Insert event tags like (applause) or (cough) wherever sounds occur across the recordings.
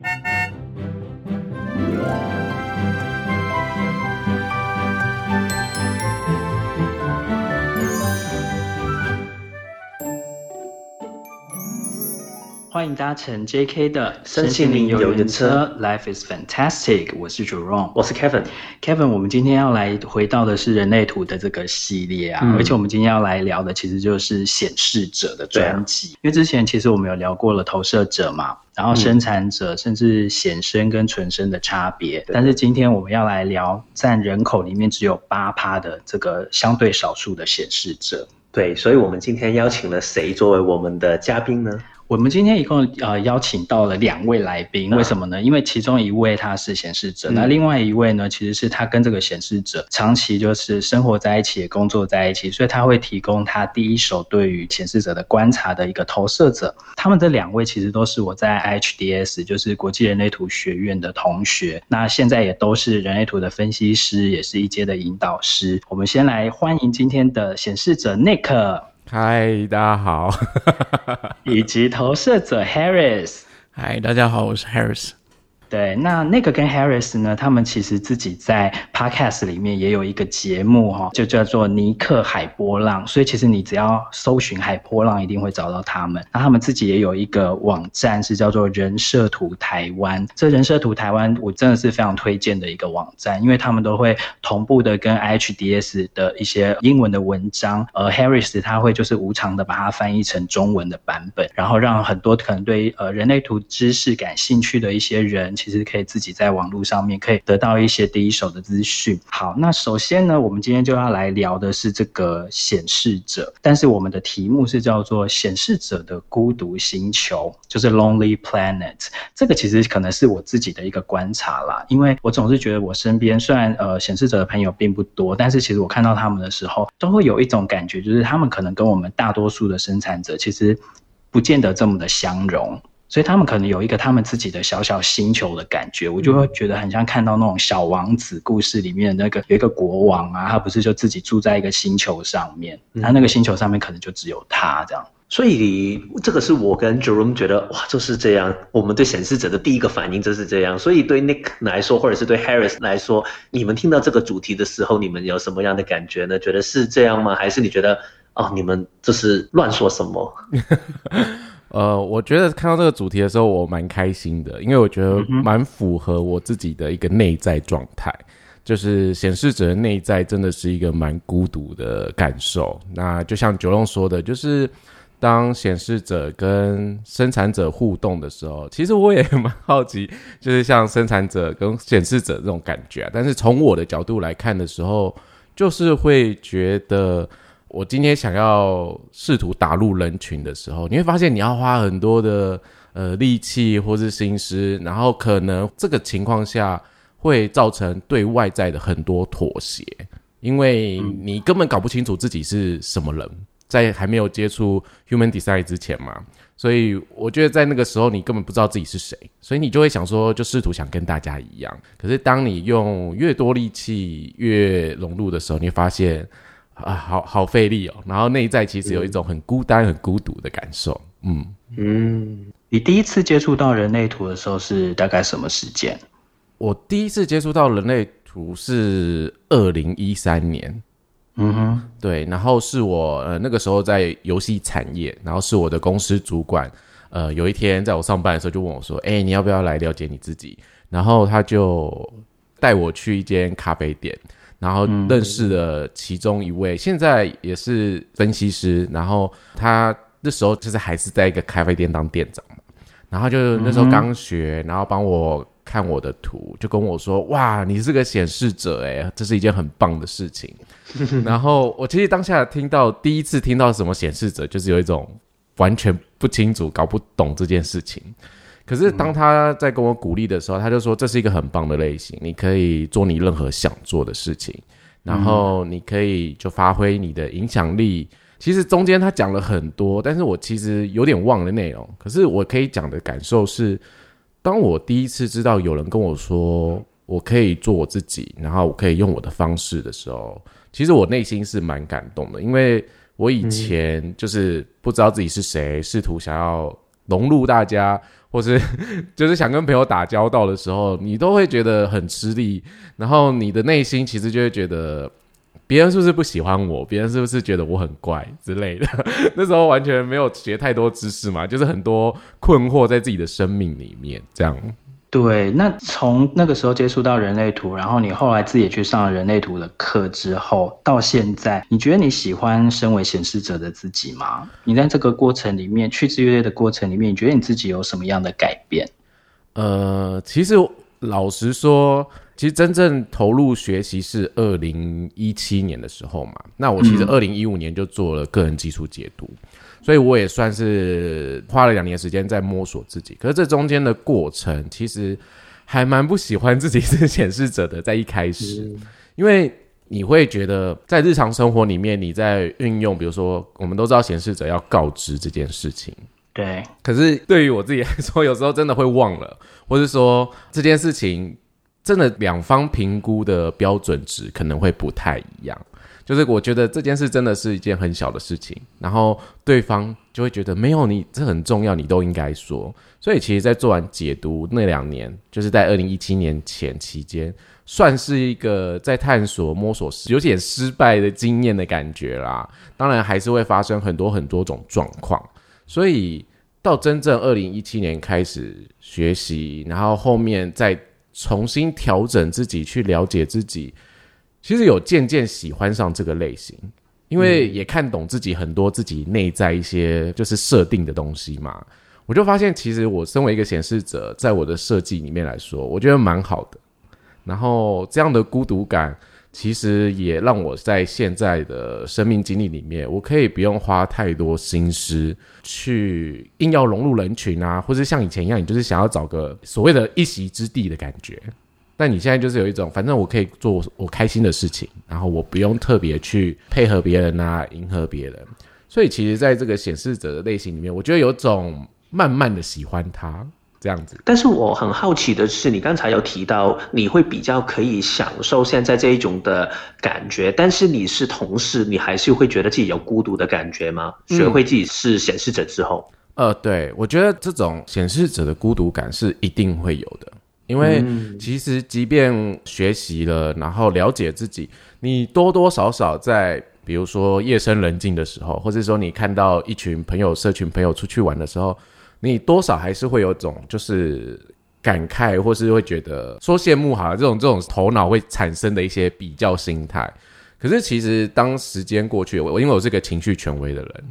Thank (laughs) you. 欢迎搭乘 JK 的身心灵游园车，车，Life is fantastic。我是 Jerome，我是 Kevin。Kevin，我们今天要来回到的是人类图的这个系列啊，嗯、而且我们今天要来聊的其实就是显示者的专辑。啊、因为之前其实我们有聊过了投射者嘛，然后生产者，嗯、甚至显身跟纯生的差别。但是今天我们要来聊占人口里面只有八趴的这个相对少数的显示者。对，所以我们今天邀请了谁作为我们的嘉宾呢？我们今天一共呃邀请到了两位来宾，为什么呢？因为其中一位他是显示者，嗯、那另外一位呢，其实是他跟这个显示者长期就是生活在一起，也工作在一起，所以他会提供他第一手对于显示者的观察的一个投射者。他们这两位其实都是我在 IHDS，就是国际人类图学院的同学，那现在也都是人类图的分析师，也是一阶的引导师。我们先来欢迎今天的显示者 Nick。嗨，大家好，(laughs) 以及投射者 Harris。嗨，大家好，我是 Harris。对，那那个跟 Harris 呢，他们其实自己在 Podcast 里面也有一个节目哈，就叫做尼克海波浪。所以其实你只要搜寻海波浪，一定会找到他们。那他们自己也有一个网站，是叫做人设图台湾。这人设图台湾，我真的是非常推荐的一个网站，因为他们都会同步的跟 IHDS 的一些英文的文章，而 Harris 他会就是无偿的把它翻译成中文的版本，然后让很多可能对呃人类图知识感兴趣的一些人。其实可以自己在网络上面可以得到一些第一手的资讯。好，那首先呢，我们今天就要来聊的是这个显示者，但是我们的题目是叫做显示者的孤独星球，就是 Lonely Planet。这个其实可能是我自己的一个观察啦，因为我总是觉得我身边虽然呃显示者的朋友并不多，但是其实我看到他们的时候，都会有一种感觉，就是他们可能跟我们大多数的生产者其实不见得这么的相容。所以他们可能有一个他们自己的小小星球的感觉，我就会觉得很像看到那种小王子故事里面的那个有一个国王啊，他不是就自己住在一个星球上面，他那个星球上面可能就只有他这样。所以这个是我跟 Jerome 觉得哇，就是这样。我们对显示者的第一个反应就是这样。所以对 Nick 来说，或者是对 Harris 来说，你们听到这个主题的时候，你们有什么样的感觉呢？觉得是这样吗？还是你觉得哦，你们这是乱说什么？(laughs) 呃，我觉得看到这个主题的时候，我蛮开心的，因为我觉得蛮符合我自己的一个内在状态，就是显示者的内在真的是一个蛮孤独的感受。那就像 Jerome 说的，就是当显示者跟生产者互动的时候，其实我也蛮好奇，就是像生产者跟显示者这种感觉啊。但是从我的角度来看的时候，就是会觉得。我今天想要试图打入人群的时候，你会发现你要花很多的呃力气或是心思，然后可能这个情况下会造成对外在的很多妥协，因为你根本搞不清楚自己是什么人，在还没有接触 Human Design 之前嘛，所以我觉得在那个时候你根本不知道自己是谁，所以你就会想说，就试图想跟大家一样。可是当你用越多力气越融入的时候，你会发现。啊，好好费力哦，然后内在其实有一种很孤单、很孤独的感受。嗯嗯，你第一次接触到人类图的时候是大概什么时间？我第一次接触到人类图是二零一三年。嗯哼，对，然后是我呃那个时候在游戏产业，然后是我的公司主管，呃有一天在我上班的时候就问我说：“哎，你要不要来了解你自己？”然后他就带我去一间咖啡店。然后认识了其中一位，现在也是分析师。然后他那时候就是还是在一个咖啡店当店长嘛。然后就那时候刚学，然后帮我看我的图，就跟我说：“哇，你是个显示者诶，这是一件很棒的事情。(laughs) ”然后我其实当下听到第一次听到什么显示者，就是有一种完全不清楚、搞不懂这件事情。可是当他在跟我鼓励的时候，他就说，这是一个很棒的类型，你可以做你任何想做的事情，然后你可以就发挥你的影响力。其实中间他讲了很多，但是我其实有点忘了内容。可是我可以讲的感受是，当我第一次知道有人跟我说我可以做我自己，然后我可以用我的方式的时候，其实我内心是蛮感动的，因为我以前就是不知道自己是谁，试图想要融入大家。或是就是想跟朋友打交道的时候，你都会觉得很吃力，然后你的内心其实就会觉得。别人是不是不喜欢我？别人是不是觉得我很怪之类的？(laughs) 那时候完全没有学太多知识嘛，就是很多困惑在自己的生命里面。这样。对，那从那个时候接触到人类图，然后你后来自己也去上了人类图的课之后，到现在，你觉得你喜欢身为显示者的自己吗？你在这个过程里面，去制约的过程里面，你觉得你自己有什么样的改变？呃，其实老实说。其实真正投入学习是二零一七年的时候嘛，那我其实二零一五年就做了个人基础解读，嗯，所以我也算是花了两年时间在摸索自己。可是这中间的过程，其实还蛮不喜欢自己是显示者的，在一开始，嗯，因为你会觉得在日常生活里面，你在运用，比如说我们都知道显示者要告知这件事情，对。可是对于我自己来说，有时候真的会忘了，或是说这件事情。真的两方评估的标准值可能会不太一样，就是我觉得这件事真的是一件很小的事情，然后对方就会觉得没有你这很重要，你都应该说。所以其实，在做完解读那两年，就是在二零一七年前期间，算是一个在探索、摸索有点失败的经验的感觉啦。当然，还是会发生很多很多种状况。所以到真正二零一七年开始学习，然后后面再。重新调整自己，去了解自己，其实有渐渐喜欢上这个类型，因为也看懂自己很多自己内在一些就是设定的东西嘛。我就发现，其实我身为一个显示者，在我的设计里面来说，我觉得蛮好的。然后这样的孤独感。其实也让我在现在的生命经历里面，我可以不用花太多心思去硬要融入人群啊，或者像以前一样，你就是想要找个所谓的一席之地的感觉。但你现在就是有一种，反正我可以做我开心的事情，然后我不用特别去配合别人啊，迎合别人。所以其实，在这个显示者的类型里面，我觉得有种慢慢的喜欢他。这样子，但是我很好奇的是，你刚才有提到你会比较可以享受现在这一种的感觉，但是你是同时，你还是会觉得自己有孤独的感觉吗？学会自己是显示者之后，嗯、呃，对，我觉得这种显示者的孤独感是一定会有的，因为其实即便学习了，然后了解自己，你多多少少在比如说夜深人静的时候，或者说你看到一群朋友、社群朋友出去玩的时候。你多少还是会有种就是感慨，或是会觉得说羡慕哈，这种这种头脑会产生的一些比较心态。可是其实当时间过去，我因为我是个情绪权威的人，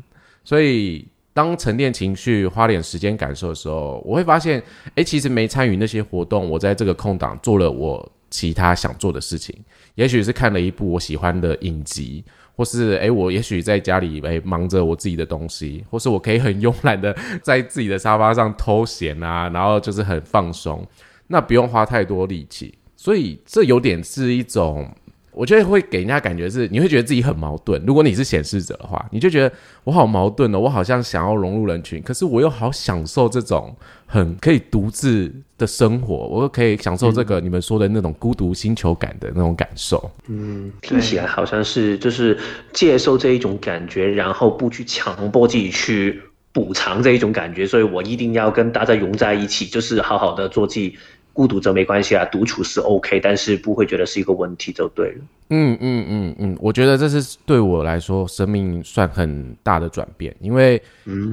所以当沉淀情绪、花点时间感受的时候，我会发现，诶，其实没参与那些活动，我在这个空档做了我其他想做的事情，也许是看了一部我喜欢的影集。或是哎、欸，我也许在家里哎、欸、忙着我自己的东西，或是我可以很慵懒的在自己的沙发上偷闲啊，然后就是很放松，那不用花太多力气，所以这有点是一种。我觉得会给人家感觉是，你会觉得自己很矛盾。如果你是显示者的话，你就觉得我好矛盾哦，我好像想要融入人群，可是我又好享受这种很可以独自的生活，我又可以享受这个你们说的那种孤独星球感的那种感受。嗯，听起来好像是就是接受这一种感觉，然后不去强迫自己去补偿这一种感觉，所以我一定要跟大家融在一起，就是好好的做自己。孤独则没关系啊，独处是 OK，但是不会觉得是一个问题就对了。嗯嗯嗯嗯，我觉得这是对我来说生命算很大的转变，因为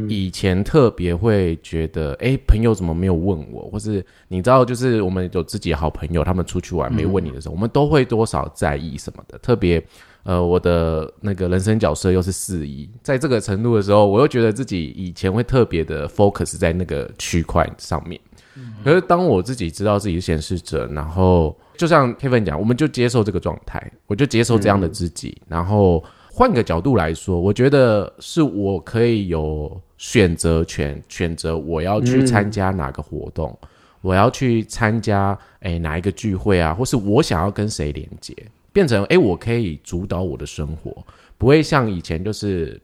以前特别会觉得，哎、欸，朋友怎么没有问我，或是你知道，就是我们有自己好朋友，他们出去玩没问你的时候，嗯、我们都会多少在意什么的。特别，呃，我的那个人生角色又是四一，在这个程度的时候，我又觉得自己以前会特别的 focus 在那个区块上面。可是当我自己知道自己是显示者，然后就像 Kevin 讲，我们就接受这个状态，我就接受这样的自己。然后换个角度来说，我觉得是我可以有选择权，选择我要去参加哪个活动，我要去参加诶哪一个聚会啊，或是我想要跟谁连接，变成诶我可以主导我的生活，不会像以前就是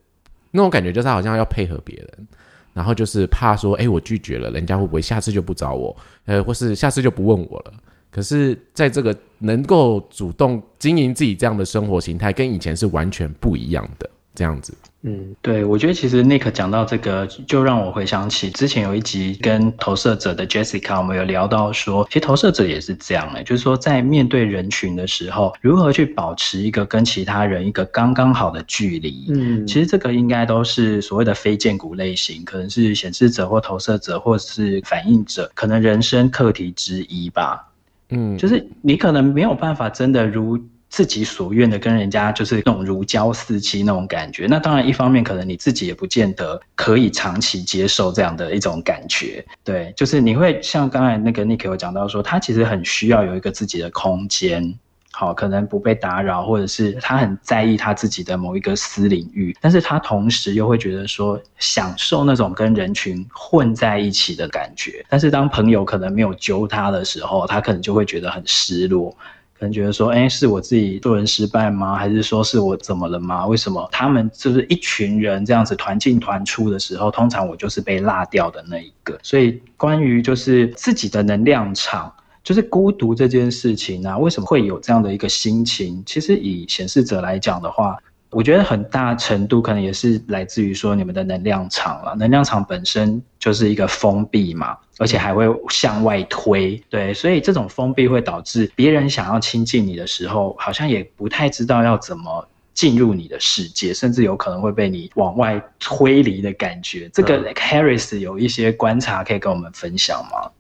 那种感觉，就是好像要配合别人。然后就是怕说，哎，我拒绝了，人家会不会下次就不找我？呃，或是下次就不问我了？可是，在这个能够主动经营自己这样的生活形态，跟以前是完全不一样的。这样子。嗯，对，我觉得其实 Nick 讲到这个，就让我回想起之前有一集跟投射者的 Jessica，我们有聊到说，其实投射者也是这样哎，就是说在面对人群的时候，如何去保持一个跟其他人一个刚刚好的距离。嗯，其实这个应该都是所谓的非荐骨类型，可能是显示者或投射者或是反映者，可能人生课题之一吧。嗯，就是你可能没有办法真的如。自己所愿的跟人家就是那种如胶似漆那种感觉，那当然一方面可能你自己也不见得可以长期接受这样的一种感觉，对，就是你会像刚才那个 Nick 有讲到说，他其实很需要有一个自己的空间，好，可能不被打扰，或者是他很在意他自己的某一个私领域，但是他同时又会觉得说享受那种跟人群混在一起的感觉，但是当朋友可能没有揪他的时候，他可能就会觉得很失落。可能觉得说，哎，是我自己做人失败吗？还是说是我怎么了吗？为什么他们就是一群人这样子团进团出的时候，通常我就是被落掉的那一个。所以，关于就是自己的能量场，就是孤独这件事情啊，为什么会有这样的一个心情？其实以显示者来讲的话。我觉得很大程度可能也是来自于说你们的能量场了，能量场本身就是一个封闭嘛，而且还会向外推，对，所以这种封闭会导致别人想要亲近你的时候，好像也不太知道要怎么进入你的世界，甚至有可能会被你往外推离的感觉。这个 Harris 有一些观察可以跟我们分享吗？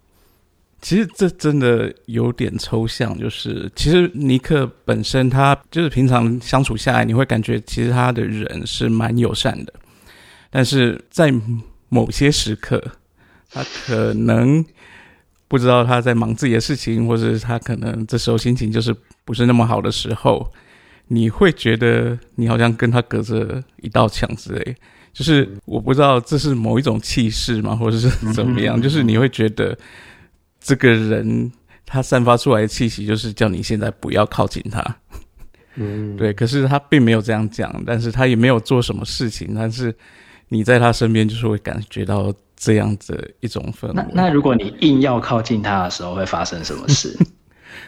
其实这真的有点抽象，就是其实尼克本身他就是平常相处下来，你会感觉其实他的人是蛮友善的，但是在某些时刻，他可能不知道他在忙自己的事情，或者是他可能这时候心情就是不是那么好的时候，你会觉得你好像跟他隔着一道墙之类，就是我不知道这是某一种气势吗，或者是怎么样，就是你会觉得。这个人他散发出来的气息，就是叫你现在不要靠近他。嗯，对。可是他并没有这样讲，但是他也没有做什么事情。但是你在他身边，就是会感觉到这样子一种氛围。那那如果你硬要靠近他的时候，会发生什么事？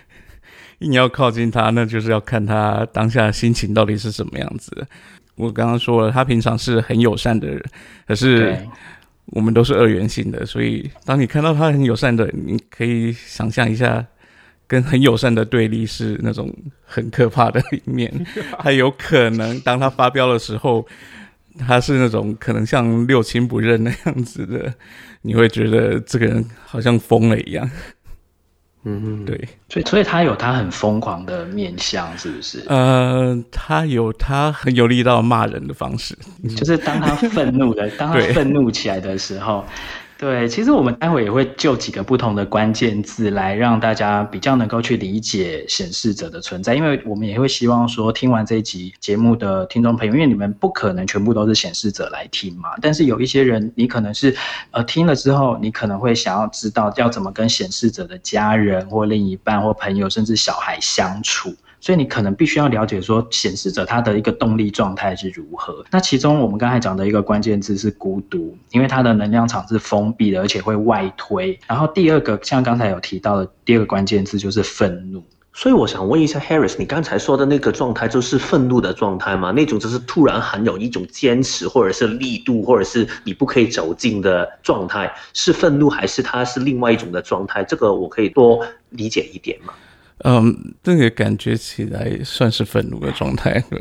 (laughs) 硬要靠近他，那就是要看他当下的心情到底是什么样子。我刚刚说了，他平常是很友善的人，可是。我们都是二元性的，所以当你看到他很友善的，你可以想象一下，跟很友善的对立是那种很可怕的一面。(laughs) 他有可能当他发飙的时候，他是那种可能像六亲不认那样子的，你会觉得这个人好像疯了一样。嗯，对，所以所以他有他很疯狂的面相，是不是？呃，他有他很有力道骂人的方式，就是当他愤怒的，当他愤怒起来的时候。对，其实我们待会也会就几个不同的关键字来让大家比较能够去理解显示者的存在，因为我们也会希望说，听完这一集节目的听众朋友，因为你们不可能全部都是显示者来听嘛，但是有一些人，你可能是呃听了之后，你可能会想要知道要怎么跟显示者的家人或另一半或朋友甚至小孩相处。所以你可能必须要了解说，显示者他的一个动力状态是如何。那其中我们刚才讲的一个关键字是孤独，因为他的能量场是封闭的，而且会外推。然后第二个，像刚才有提到的第二个关键字就是愤怒。所以我想问一下 Harris，你刚才说的那个状态就是愤怒的状态吗？那种就是突然很有一种坚持，或者是力度，或者是你不可以走近的状态，是愤怒还是它是另外一种的状态？这个我可以多理解一点吗？嗯，这个感觉起来算是愤怒的状态，对。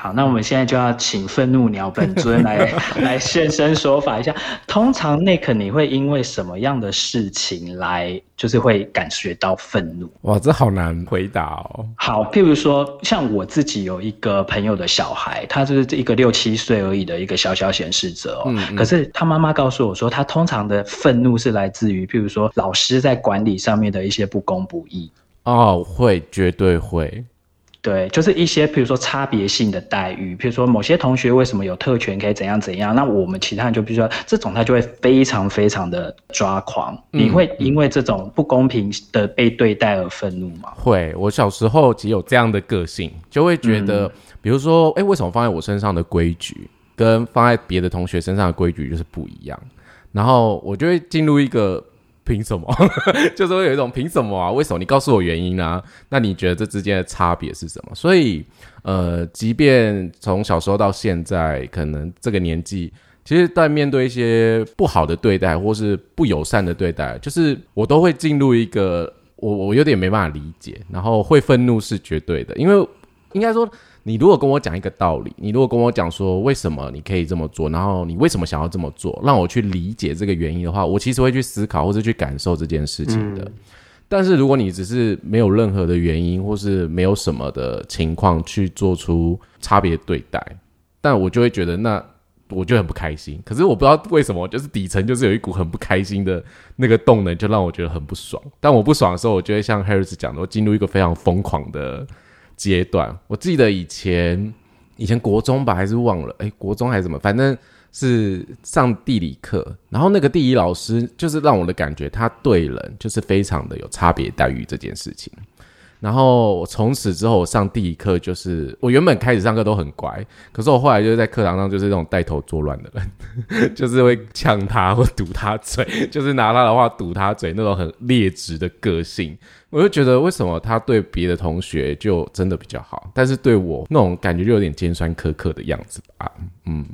好，那我们现在就要请愤怒鸟本尊来 (laughs) 来现身说法一下。通常 Nick，你会因为什么样的事情来，就是会感觉到愤怒？哇，这好难回答哦。好，譬如说，像我自己有一个朋友的小孩，他就是一个六七岁而已的一个小小显示者哦。嗯嗯。可是他妈妈告诉我说，他通常的愤怒是来自于，譬如说老师在管理上面的一些不公不义。哦，会，绝对会，对，就是一些，比如说差别性的待遇，比如说某些同学为什么有特权可以怎样怎样，那我们其他人就比如说这种，他就会非常非常的抓狂。嗯、你会因为这种不公平的被对待而愤怒吗？会，我小时候只有这样的个性，就会觉得，嗯、比如说，哎，为什么放在我身上的规矩跟放在别的同学身上的规矩就是不一样？然后我就会进入一个。凭什么？(laughs) 就是会有一种凭什么啊？为什么？你告诉我原因啊？那你觉得这之间的差别是什么？所以，呃，即便从小时候到现在，可能这个年纪，其实，在面对一些不好的对待或是不友善的对待，就是我都会进入一个我我有点没办法理解，然后会愤怒是绝对的，因为应该说。你如果跟我讲一个道理，你如果跟我讲说为什么你可以这么做，然后你为什么想要这么做，让我去理解这个原因的话，我其实会去思考或是去感受这件事情的。嗯。但是如果你只是没有任何的原因，或是没有什么的情况去做出差别对待，但我就会觉得那我就很不开心。可是我不知道为什么，就是底层就是有一股很不开心的那个动能，就让我觉得很不爽。但我不爽的时候，我就会像 Harris 讲的，我进入一个非常疯狂的。阶段，我记得以前以前国中吧，还是忘了，哎，国中还是什么，反正是上地理课，然后那个地理老师就是让我的感觉，他对人就是非常的有差别待遇这件事情。然后从此之后，我上第一课就是我原本开始上课都很乖，可是我后来就是在课堂上就是那种带头作乱的人，(laughs) 就是会呛他或堵他嘴，(laughs) 就是拿他的话堵他嘴那种很劣质的个性。我就觉得为什么他对别的同学就真的比较好，但是对我那种感觉就有点尖酸刻刻的样子吧？嗯。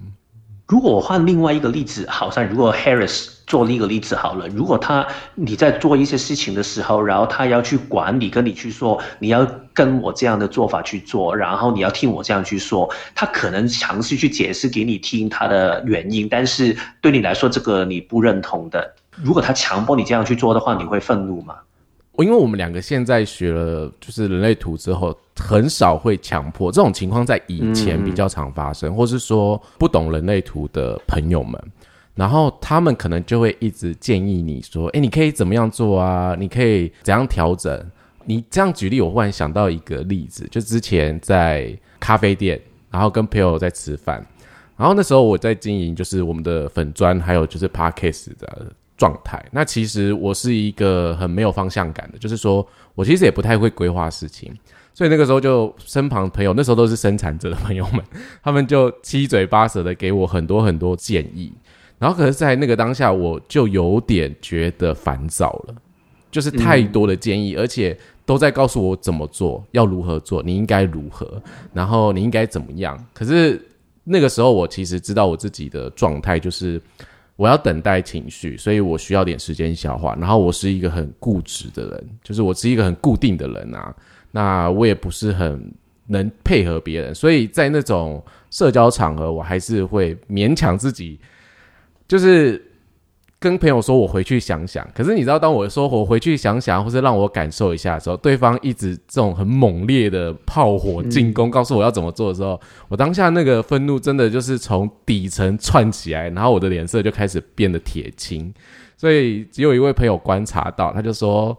如果我换另外一个例子，好像如果 Harris 做另一个例子好了，如果他你在做一些事情的时候，然后他要去管你，跟你去说你要跟我这样的做法去做，然后你要听我这样去说，他可能尝试去解释给你听他的原因，但是对你来说这个你不认同的，如果他强迫你这样去做的话，你会愤怒吗？我因为我们两个现在学了就是人类图之后，很少会强迫这种情况，在以前比较常发生，或是说不懂人类图的朋友们，然后他们可能就会一直建议你说：“哎，你可以怎么样做啊？你可以怎样调整？”你这样举例，我忽然想到一个例子，就之前在咖啡店，然后跟朋友在吃饭，然后那时候我在经营就是我们的粉砖，还有就是 Podcast 的。状态，那其实我是一个很没有方向感的，就是说我其实也不太会规划事情，所以那个时候就身旁朋友，那时候都是生产者的朋友们，他们就七嘴八舌的给我很多很多建议，然后可是，在那个当下，我就有点觉得烦躁了，就是太多的建议，而且都在告诉我怎么做，要如何做，你应该如何，然后你应该怎么样。可是那个时候，我其实知道我自己的状态就是。我要等待情绪，所以我需要点时间消化。然后我是一个很固执的人，就是我是一个很固定的人啊。那我也不是很能配合别人，所以在那种社交场合，我还是会勉强自己，就是。跟朋友说，我回去想想。可是你知道，当我说我回去想想，或是让我感受一下的时候，对方一直这种很猛烈的炮火进攻，告诉我要怎么做的时候，我当下那个愤怒真的就是从底层窜起来，然后我的脸色就开始变得铁青。所以只有一位朋友观察到，他就说。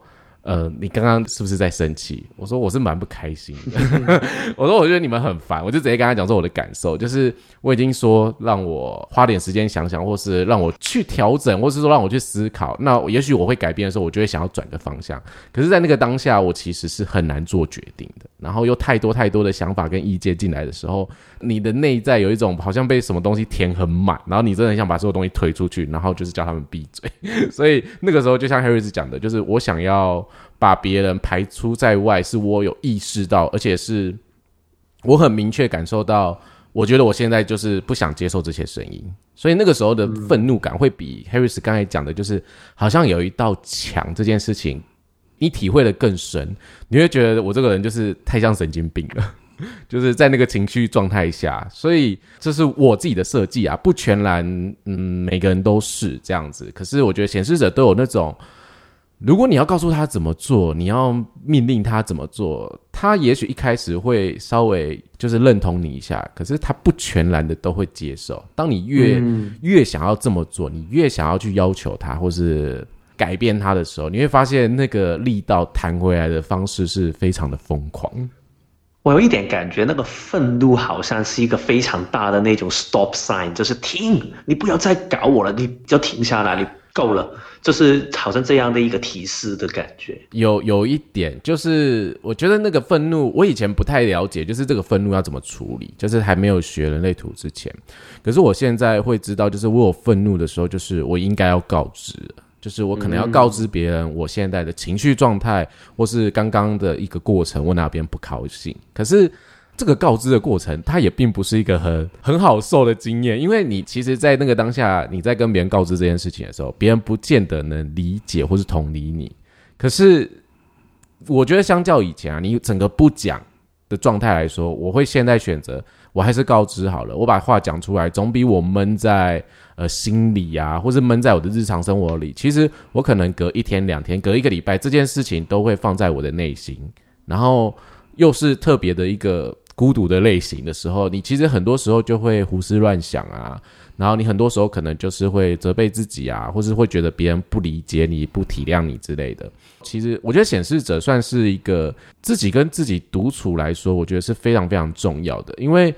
呃，你刚刚是不是在生气？我说我是蛮不开心的。(laughs) 我说我觉得你们很烦，我就直接跟他讲说我的感受，就是我已经说让我花点时间想想，或是让我去调整，或是说让我去思考。那也许我会改变的时候，我就会想要转个方向。可是，在那个当下，我其实是很难做决定的。然后又太多太多的想法跟意见进来的时候，你的内在有一种好像被什么东西填很满，然后你真的很想把所有东西推出去，然后就是叫他们闭嘴。(laughs) 所以那个时候，就像 Harris 讲的，就是我想要。把别人排除在外，是我有意识到，而且是我很明确感受到。我觉得我现在就是不想接受这些声音，所以那个时候的愤怒感会比 Harris 刚才讲的，就是好像有一道墙这件事情，你体会的更深，你会觉得我这个人就是太像神经病了，(laughs) 就是在那个情绪状态下，所以这是我自己的设计啊，不全然，嗯，每个人都是这样子，可是我觉得显示者都有那种。如果你要告诉他怎么做，你要命令他怎么做，他也许一开始会稍微就是认同你一下，可是他不全然的都会接受。当你越、嗯、越想要这么做，你越想要去要求他或是改变他的时候，你会发现那个力道弹回来的方式是非常的疯狂。我有一点感觉，那个愤怒好像是一个非常大的那种 stop sign，就是停，你不要再搞我了，你就停下来，你够了。就是好像这样的一个提示的感觉，有有一点，就是我觉得那个愤怒，我以前不太了解，就是这个愤怒要怎么处理，就是还没有学人类图之前，可是我现在会知道，就是我有愤怒的时候，就是我应该要告知，就是我可能要告知别人我现在的情绪状态，或是刚刚的一个过程，我哪边不高兴。可是这个告知的过程，它也并不是一个很很好受的经验，因为你其实，在那个当下，你在跟别人告知这件事情的时候，别人不见得能理解或是同理你。可是，我觉得相较以前啊，你整个不讲的状态来说，我会现在选择。我还是告知好了，我把话讲出来，总比我闷在呃心里啊，或是闷在我的日常生活里。其实我可能隔一天两天，隔一个礼拜，这件事情都会放在我的内心，然后又是特别的一个孤独的类型的时候，你其实很多时候就会胡思乱想啊。然后你很多时候可能就是会责备自己啊，或是会觉得别人不理解你、不体谅你之类的。其实我觉得显示者算是一个自己跟自己独处来说，我觉得是非常非常重要的。因为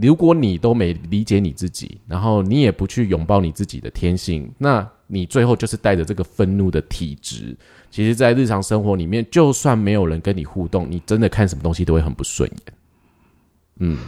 如果你都没理解你自己，然后你也不去拥抱你自己的天性，那你最后就是带着这个愤怒的体质。其实，在日常生活里面，就算没有人跟你互动，你真的看什么东西都会很不顺眼。嗯。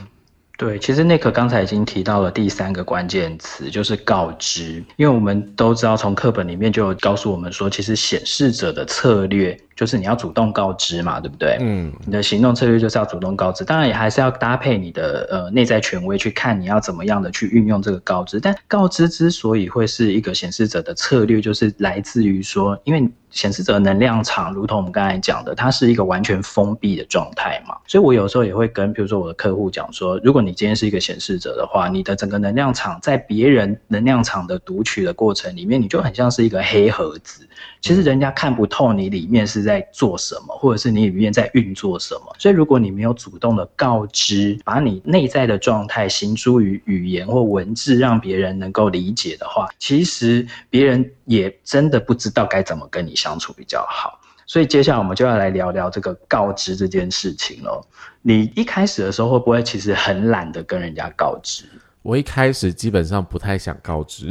对，其实 Nick 刚才已经提到了第三个关键词，就是告知。因为我们都知道，从课本里面就有告诉我们说，其实显示者的策略就是你要主动告知嘛，对不对？嗯，你的行动策略就是要主动告知，当然也还是要搭配你的呃内在权威去看你要怎么样的去运用这个告知。但告知之所以会是一个显示者的策略，就是来自于说，因为。显示者能量场，如同我们刚才讲的，它是一个完全封闭的状态嘛，所以我有时候也会跟，比如说我的客户讲说，如果你今天是一个显示者的话，你的整个能量场在别人能量场的读取的过程里面，你就很像是一个黑盒子。其实人家看不透你里面是在做什么，或者是你里面在运作什么。所以如果你没有主动的告知，把你内在的状态形诸于语言或文字，让别人能够理解的话，其实别人也真的不知道该怎么跟你相处比较好。所以接下来我们就要来聊聊这个告知这件事情喽。你一开始的时候会不会其实很懒得跟人家告知？我一开始基本上不太想告知，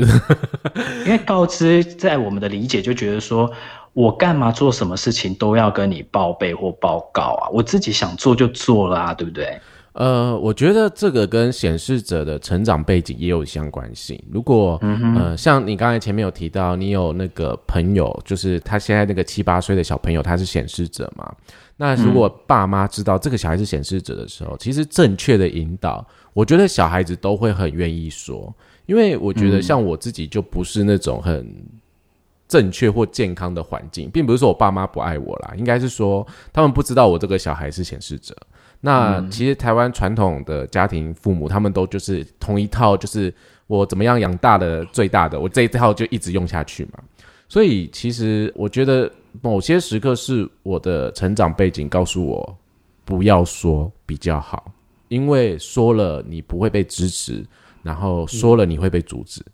因为告知在我们的理解就觉得说，我干嘛做什么事情都要跟你报备或报告啊？我自己想做就做了啊，对不对？呃，我觉得这个跟显示者的成长背景也有相关性。如果、嗯、呃，像你刚才前面有提到，你有那个朋友，就是他现在那个七八岁的小朋友，他是显示者嘛？那如果爸妈知道这个小孩是显示者的时候，其实正确的引导。我觉得小孩子都会很愿意说，因为我觉得像我自己就不是那种很正确或健康的环境，并不是说我爸妈不爱我啦，应该是说他们不知道我这个小孩是显示者。那其实台湾传统的家庭父母他们都就是同一套，就是我怎么样养大的最大的，我这一套就一直用下去嘛。所以其实我觉得某些时刻是我的成长背景告诉我不要说比较好。因为说了你不会被支持，然后说了你会被阻止，嗯、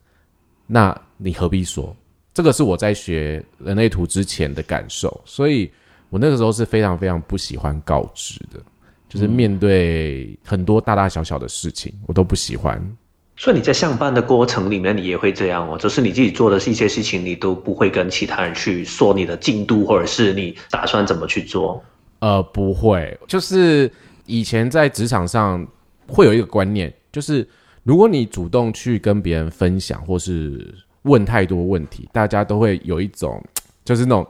那你何必说？这个是我在学人类图之前的感受，所以我那个时候是非常非常不喜欢告知的，就是面对很多大大小小的事情，我都不喜欢。所以你在上班的过程里面，你也会这样哦，就是你自己做的是一些事情，你都不会跟其他人去说你的进度，或者是你打算怎么去做？呃，不会，就是。以前在职场上会有一个观念，就是如果你主动去跟别人分享，或是问太多问题，大家都会有一种就是那种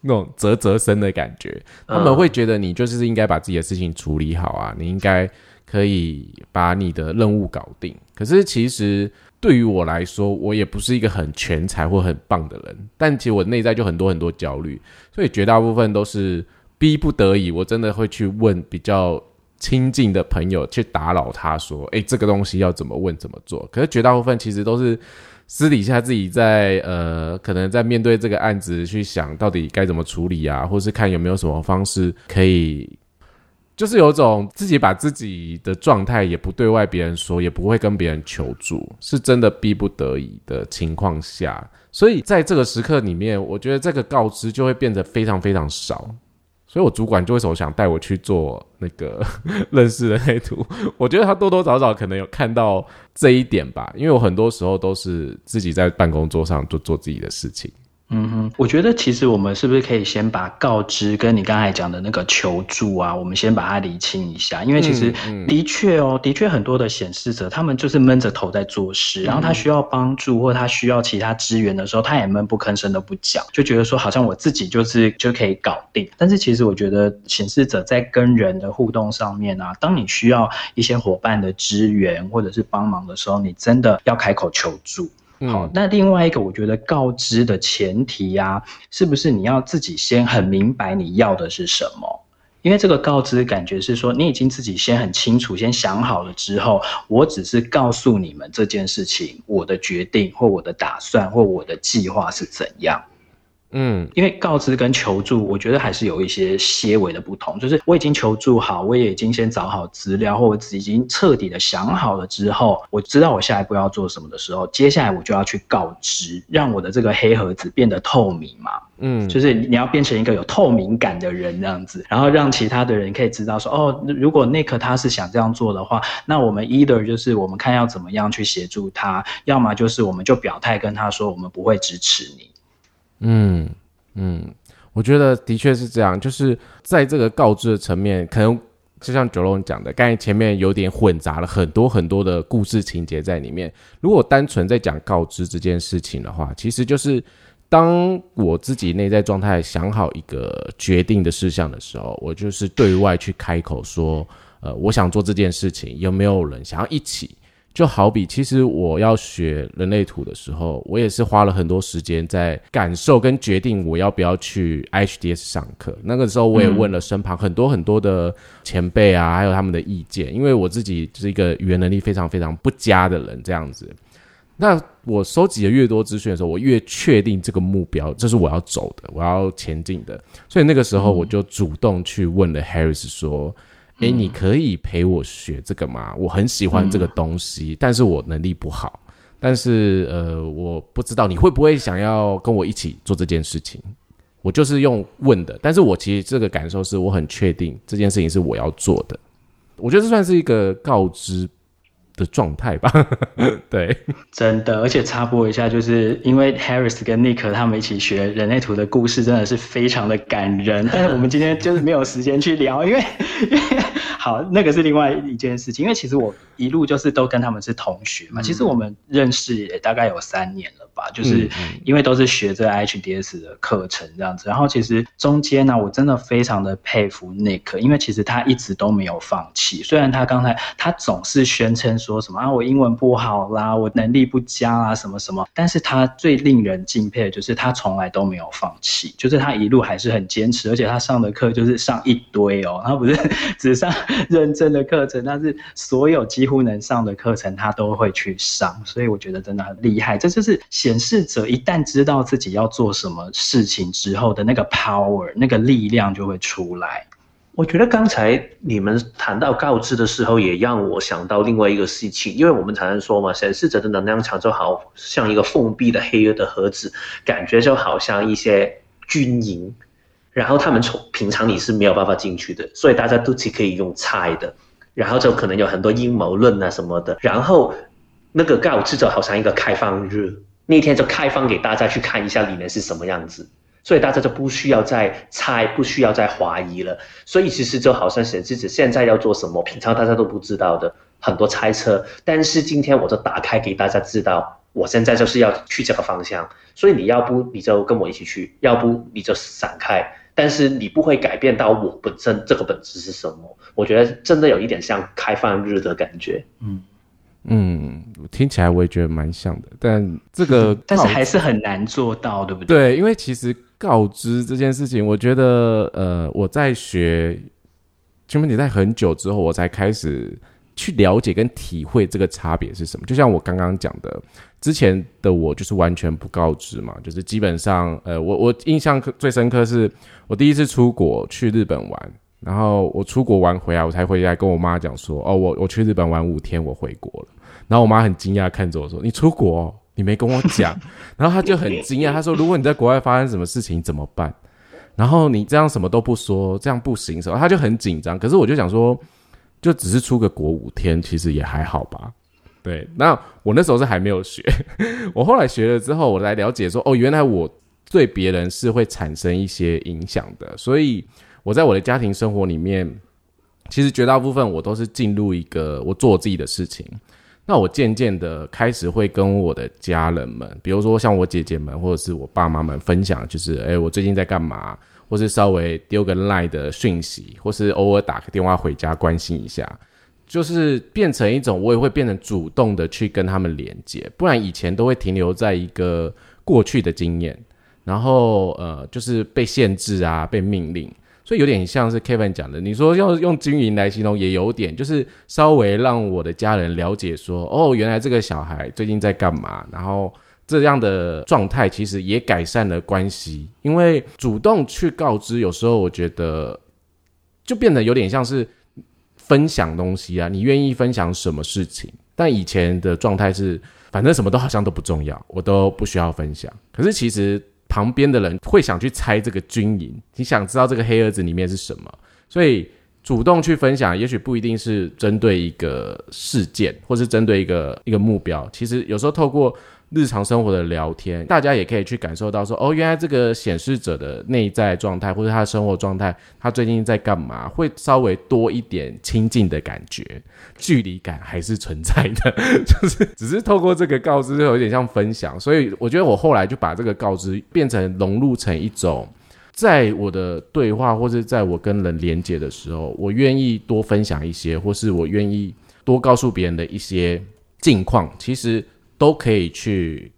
那种啧啧声的感觉。他们会觉得你就是应该把自己的事情处理好啊，你应该可以把你的任务搞定。可是其实对于我来说，我也不是一个很全才或很棒的人，但其实我内在就很多很多焦虑，所以绝大部分都是逼不得已，我真的会去问比较。亲近的朋友去打扰他，说：“诶，这个东西要怎么问、怎么做？”可是绝大部分其实都是私底下自己在呃，可能在面对这个案子去想到底该怎么处理啊，或是看有没有什么方式可以，就是有种自己把自己的状态也不对外别人说，也不会跟别人求助，是真的逼不得已的情况下，所以在这个时刻里面，我觉得这个告知就会变得非常非常少。所以，我主管就为什么想带我去做那个 (laughs) 认识人类图？(laughs) 我觉得他多多少少可能有看到这一点吧，因为我很多时候都是自己在办公桌上做做自己的事情。嗯哼，我觉得其实我们是不是可以先把告知跟你刚才讲的那个求助啊，我们先把它厘清一下，因为其实的确哦，的确很多的显示者他们就是闷着头在做事，然后他需要帮助或他需要其他资源的时候，他也闷不吭声都不讲，就觉得说好像我自己就是就可以搞定。但是其实我觉得显示者在跟人的互动上面啊，当你需要一些伙伴的支援或者是帮忙的时候，你真的要开口求助。好，那另外一个，我觉得告知的前提呀，是不是你要自己先很明白你要的是什么？因为这个告知感觉是说，你已经自己先很清楚，先想好了之后，我只是告诉你们这件事情，我的决定或我的打算或我的计划是怎样。嗯，因为告知跟求助，我觉得还是有一些些微的不同。就是我已经求助好，我也已经先找好资料，或我已经彻底的想好了之后，我知道我下一步要做什么的时候，接下来我就要去告知，让我的这个黑盒子变得透明嘛。嗯，就是你要变成一个有透明感的人这样子，然后让其他的人可以知道说，哦，如果 Nick 他是想这样做的话，那我们 either 就是我们看要怎么样去协助他，要么就是我们就表态跟他说，我们不会支持你。嗯嗯，我觉得的确是这样，就是在这个告知的层面，可能就像九龙讲的，刚才前面有点混杂了很多很多的故事情节在里面。如果单纯在讲告知这件事情的话，其实就是当我自己内在状态想好一个决定的事项的时候，我就是对外去开口说，呃，我想做这件事情，有没有人想要一起？就好比，其实我要学人类图的时候，我也是花了很多时间在感受跟决定我要不要去 IHDS 上课。那个时候，我也问了身旁很多很多的前辈啊，还有他们的意见。因为我自己是一个语言能力非常非常不佳的人，这样子。那我收集的越多资讯的时候，我越确定这个目标，这是我要走的，我要前进的。所以那个时候，我就主动去问了 Harris 说。哎、欸，你可以陪我学这个吗？我很喜欢这个东西，嗯、但是我能力不好。但是呃，我不知道你会不会想要跟我一起做这件事情。我就是用问的，但是我其实这个感受是我很确定这件事情是我要做的。我觉得这算是一个告知的状态吧。(laughs) 对，真的。而且插播一下，就是因为 Harris 跟 Nick 他们一起学人类图的故事，真的是非常的感人。(laughs) 但是我们今天就是没有时间去聊，因为因为。(laughs) 好，那个是另外一件事情，因为其实我一路就是都跟他们是同学嘛，嗯、其实我们认识也大概有三年了吧，就是因为都是学这 HDS 的课程这样子，然后其实中间呢、啊，我真的非常的佩服 Nick，因为其实他一直都没有放弃，虽然他刚才他总是宣称说什么啊，我英文不好啦，我能力不佳啊，什么什么，但是他最令人敬佩的就是他从来都没有放弃，就是他一路还是很坚持，而且他上的课就是上一堆哦，他不是 (laughs) 只上。认证的课程，但是所有几乎能上的课程，他都会去上，所以我觉得真的很厉害。这就是显示者一旦知道自己要做什么事情之后的那个 power，那个力量就会出来。我觉得刚才你们谈到告知的时候，也让我想到另外一个事情，因为我们常常说嘛，显示者的能量场就好像一个封闭的黑的盒子，感觉就好像一些军营。然后他们从平常你是没有办法进去的，所以大家都只可以用猜的，然后就可能有很多阴谋论啊什么的。然后那个告知就好像一个开放日，那天就开放给大家去看一下里面是什么样子，所以大家就不需要再猜，不需要再怀疑了。所以其实就好像显示者现在要做什么，平常大家都不知道的很多猜测，但是今天我就打开给大家知道，我现在就是要去这个方向，所以你要不你就跟我一起去，要不你就闪开。但是你不会改变到我本身这个本质是什么？我觉得真的有一点像开放日的感觉。嗯嗯，听起来我也觉得蛮像的。但这个，(laughs) 但是还是很难做到，对不对？对，因为其实告知这件事情，我觉得呃，我在学全媒体在很久之后，我才开始去了解跟体会这个差别是什么。就像我刚刚讲的。之前的我就是完全不告知嘛，就是基本上，呃，我我印象最深刻是我第一次出国去日本玩，然后我出国玩回来，我才回来跟我妈讲说，哦，我我去日本玩五天，我回国了。然后我妈很惊讶看着我说，你出国，你没跟我讲。(laughs) 然后他就很惊讶，他说，如果你在国外发生什么事情怎么办？然后你这样什么都不说，这样不行什么？他就很紧张。可是我就想说，就只是出个国五天，其实也还好吧。对，那我那时候是还没有学，(laughs) 我后来学了之后，我来了解说，哦，原来我对别人是会产生一些影响的。所以我在我的家庭生活里面，其实绝大部分我都是进入一个我做我自己的事情。那我渐渐的开始会跟我的家人们，比如说像我姐姐们或者是我爸妈们分享，就是诶，我最近在干嘛，或是稍微丢个 LINE 的讯息，或是偶尔打个电话回家关心一下，就是变成一种我也会变成主动的去跟他们连接，不然以前都会停留在一个过去的经验，然后呃就是被限制啊，被命令。所以有点像是 Kevin 讲的，你说要用经营来形容，也有点，就是稍微让我的家人了解说，哦，原来这个小孩最近在干嘛，然后这样的状态其实也改善了关系，因为主动去告知，有时候我觉得就变得有点像是分享东西啊，你愿意分享什么事情？但以前的状态是，反正什么都好像都不重要，我都不需要分享。可是其实。旁边的人会想去猜这个军营，你想知道这个黑盒子里面是什么，所以主动去分享，也许不一定是针对一个事件，或是针对一个一个目标。其实有时候透过日常生活的聊天，大家也可以去感受到说，哦，原来这个显示者的内在状态，或者他的生活状态，他最近在干嘛，会稍微多一点亲近的感觉，距离感还是存在的，(laughs) 就是只是透过这个告知，就有点像分享。所以我觉得我后来就把这个告知变成融入成一种，在我的对话或者在我跟人连接的时候，我愿意多分享一些，或是我愿意多告诉别人的一些近况，其实。都可以去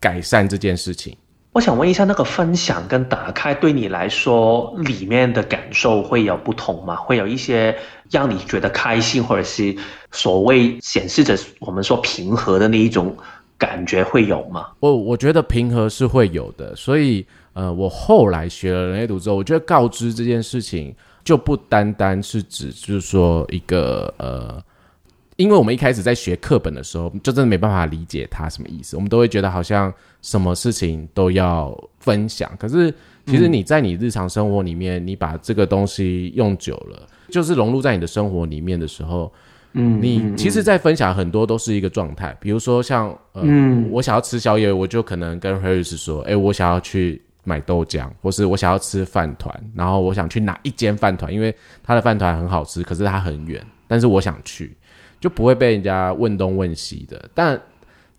改善这件事情。我想问一下，那个分享跟打开对你来说，里面的感受会有不同吗？会有一些让你觉得开心，或者是所谓显示着我们说平和的那一种感觉会有吗？我我觉得平和是会有的。所以，呃，我后来学了人类读之后，我觉得告知这件事情就不单单是指，就是说一个呃。因为我们一开始在学课本的时候，就真的没办法理解它什么意思。我们都会觉得好像什么事情都要分享，可是其实你在你日常生活里面，你把这个东西用久了，就是融入在你的生活里面的时候，嗯，你其实，在分享很多都是一个状态。比如说像，呃，嗯，我想要吃宵夜，我就可能跟 Harris 说，哎，我想要去买豆浆，或是我想要吃饭团，然后我想去哪一间饭团，因为他的饭团很好吃，可是它很远，但是我想去。就不会被人家问东问西的，但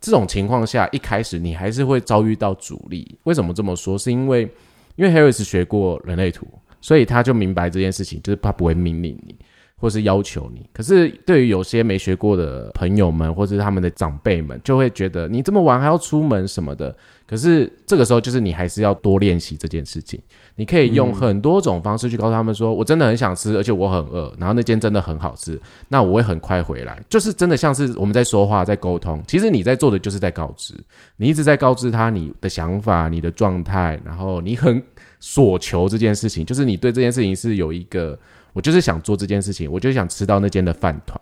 这种情况下，一开始你还是会遭遇到阻力。为什么这么说？是因为因为 Harris 学过人类图，所以他就明白这件事情，就是他不会命令你，或是要求你。可是对于有些没学过的朋友们，或是他们的长辈们，就会觉得你这么晚还要出门什么的。可是这个时候，就是你还是要多练习这件事情。你可以用很多种方式去告诉他们说：“我真的很想吃，而且我很饿，然后那间真的很好吃，那我会很快回来。”就是真的像是我们在说话，在沟通。其实你在做的就是在告知，你一直在告知他你的想法、你的状态，然后你很所求这件事情，就是你对这件事情是有一个，我就是想做这件事情，我就是想吃到那间的饭团。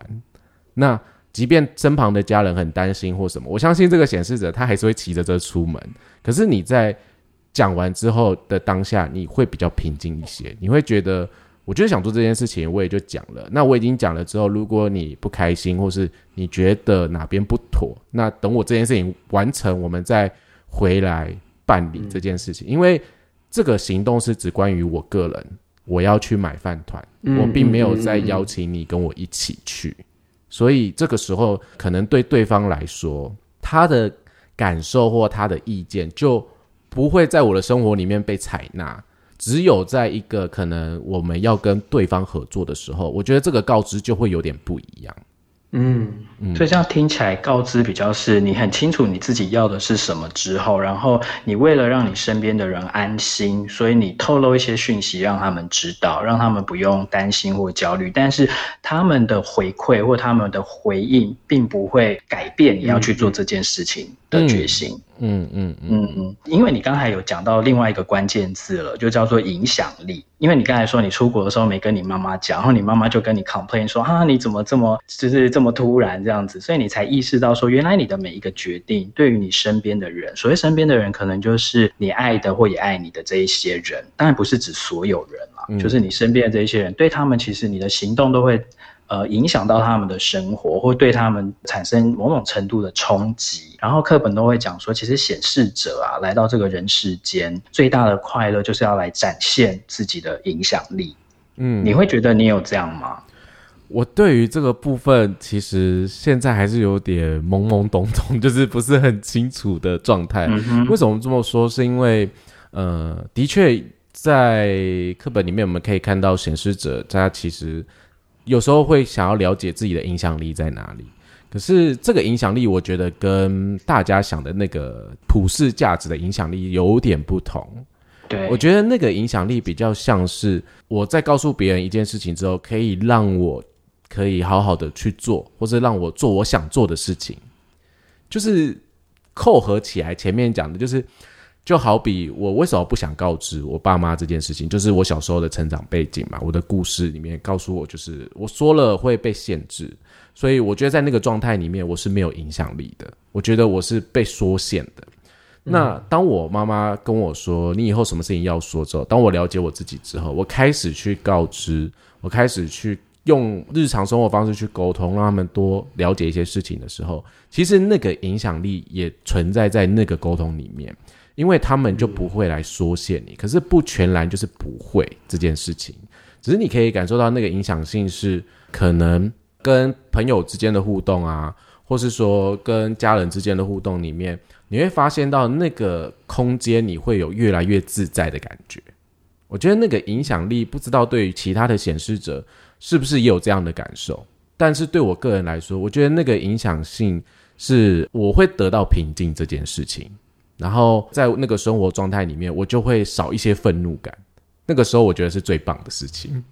那。即便身旁的家人很担心或什么，我相信这个显示者他还是会骑着车出门。可是你在讲完之后的当下，你会比较平静一些，你会觉得，我就是想做这件事情，我也就讲了。那我已经讲了之后，如果你不开心，或是你觉得哪边不妥，那等我这件事情完成，我们再回来办理这件事情。因为这个行动是只关于我个人，我要去买饭团，我并没有再邀请你跟我一起去。所以这个时候，可能对对方来说，他的感受或他的意见就不会在我的生活里面被采纳。只有在一个可能我们要跟对方合作的时候，我觉得这个告知就会有点不一样。嗯，所以这样听起来，告知比较是你很清楚你自己要的是什么之后，然后你为了让你身边的人安心，所以你透露一些讯息让他们知道，让他们不用担心或焦虑。但是他们的回馈或他们的回应，并不会改变你要去做这件事情的决心。嗯嗯嗯。嗯，因为你刚才有讲到另外一个关键字了，就叫做影响力。因为你刚才说你出国的时候没跟你妈妈讲，然后你妈妈就跟你 complain 说啊，你怎么这么就是这么突然？这样子，所以你才意识到说，原来你的每一个决定对于你身边的人，所谓身边的人，可能就是你爱的或也爱你的这一些人，当然不是指所有人啦，就是你身边的这一些人，对他们其实你的行动都会呃影响到他们的生活，或对他们产生某种程度的冲击。然后课本都会讲说，其实显示者啊来到这个人世间，最大的快乐就是要来展现自己的影响力。嗯，你会觉得你有这样吗？我对于这个部分，其实现在还是有点懵懵懂懂，(laughs) 就是不是很清楚的状态。嗯哼。为什么这么说？是因为，呃，的确在课本里面，我们可以看到显示者，他其实有时候会想要了解自己的影响力在哪里。可是这个影响力，我觉得跟大家想的那个普世价值的影响力有点不同。对，我觉得那个影响力比较像是我在告诉别人一件事情之后，可以让我。可以好好的去做，或者让我做我想做的事情，就是扣合起来。前面讲的就是，就好比我为什么不想告知我爸妈这件事情，就是我小时候的成长背景嘛。我的故事里面告诉我，就是我说了会被限制，所以我觉得在那个状态里面，我是没有影响力的。我觉得我是被缩限的。那当我妈妈跟我说你以后什么事情要说之后，当我了解我自己之后，我开始去告知，我开始去。用日常生活方式去沟通，让他们多了解一些事情的时候，其实那个影响力也存在在那个沟通里面，因为他们就不会来缩限你。可是不全然就是不会这件事情，只是你可以感受到那个影响性是可能跟朋友之间的互动啊，或是说跟家人之间的互动里面，你会发现到那个空间你会有越来越自在的感觉。我觉得那个影响力，不知道对于其他的显示者。是不是也有这样的感受？但是对我个人来说，我觉得那个影响性是我会得到平静这件事情，然后在那个生活状态里面，我就会少一些愤怒感。那个时候，我觉得是最棒的事情。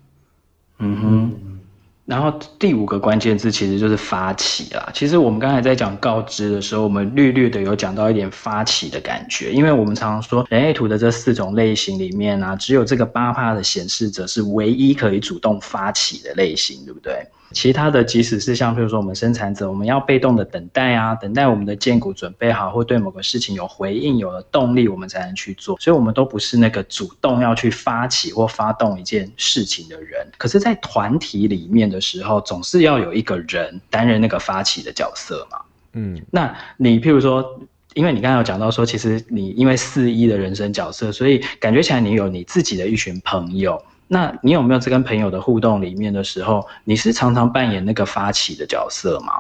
嗯哼。然后第五个关键字其实就是发起啦。其实我们刚才在讲告知的时候，我们略略的有讲到一点发起的感觉，因为我们常常说人类图的这四种类型里面啊，只有这个八趴的显示者是唯一可以主动发起的类型，对不对？其他的，即使是像比如说我们生产者，我们要被动的等待啊，等待我们的荐股准备好，或对某个事情有回应，有了动力，我们才能去做。所以，我们都不是那个主动要去发起或发动一件事情的人。可是，在团体里面的时候，总是要有一个人担任那个发起的角色嘛。嗯，那你譬如说，因为你刚才有讲到说，其实你因为四一的人生角色，所以感觉起来你有你自己的一群朋友。那你有没有在跟朋友的互动里面的时候，你是常常扮演那个发起的角色吗？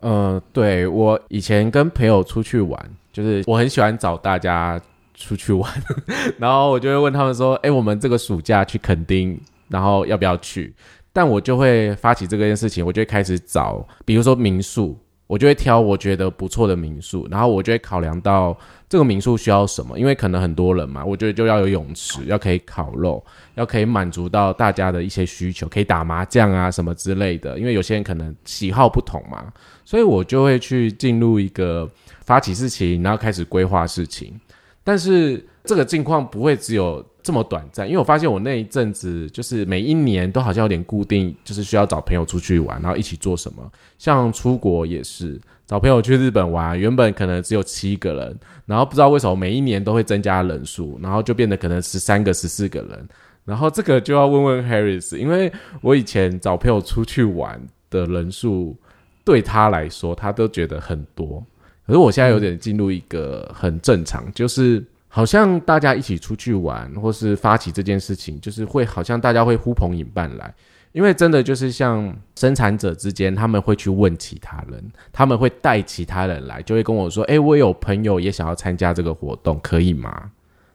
呃，对，我以前跟朋友出去玩，就是我很喜欢找大家出去玩，(laughs) 然后我就会问他们说：“哎，我们这个暑假去垦丁，然后要不要去？”但我就会发起这件事情，我就会开始找，比如说民宿。我就会挑我觉得不错的民宿，然后我就会考量到这个民宿需要什么，因为可能很多人嘛，我觉得就要有泳池，要可以烤肉，要可以满足到大家的一些需求，可以打麻将啊什么之类的。因为有些人可能喜好不同嘛，所以我就会去进入一个发起事情，然后开始规划事情。但是这个境况不会只有这么短暂，因为我发现我那一阵子就是每一年都好像有点固定，就是需要找朋友出去玩，然后一起做什么。像出国也是找朋友去日本玩，原本可能只有七个人，然后不知道为什么每一年都会增加人数，然后就变得可能十三个、十四个人。然后这个就要问问 Harris，因为我以前找朋友出去玩的人数对他来说，他都觉得很多。可是我现在有点进入一个很正常，就是。好像大家一起出去玩，或是发起这件事情，就是会好像大家会呼朋引伴来，因为真的就是像生产者之间，他们会去问其他人，他们会带其他人来，就会跟我说：“诶，我有朋友也想要参加这个活动，可以吗？”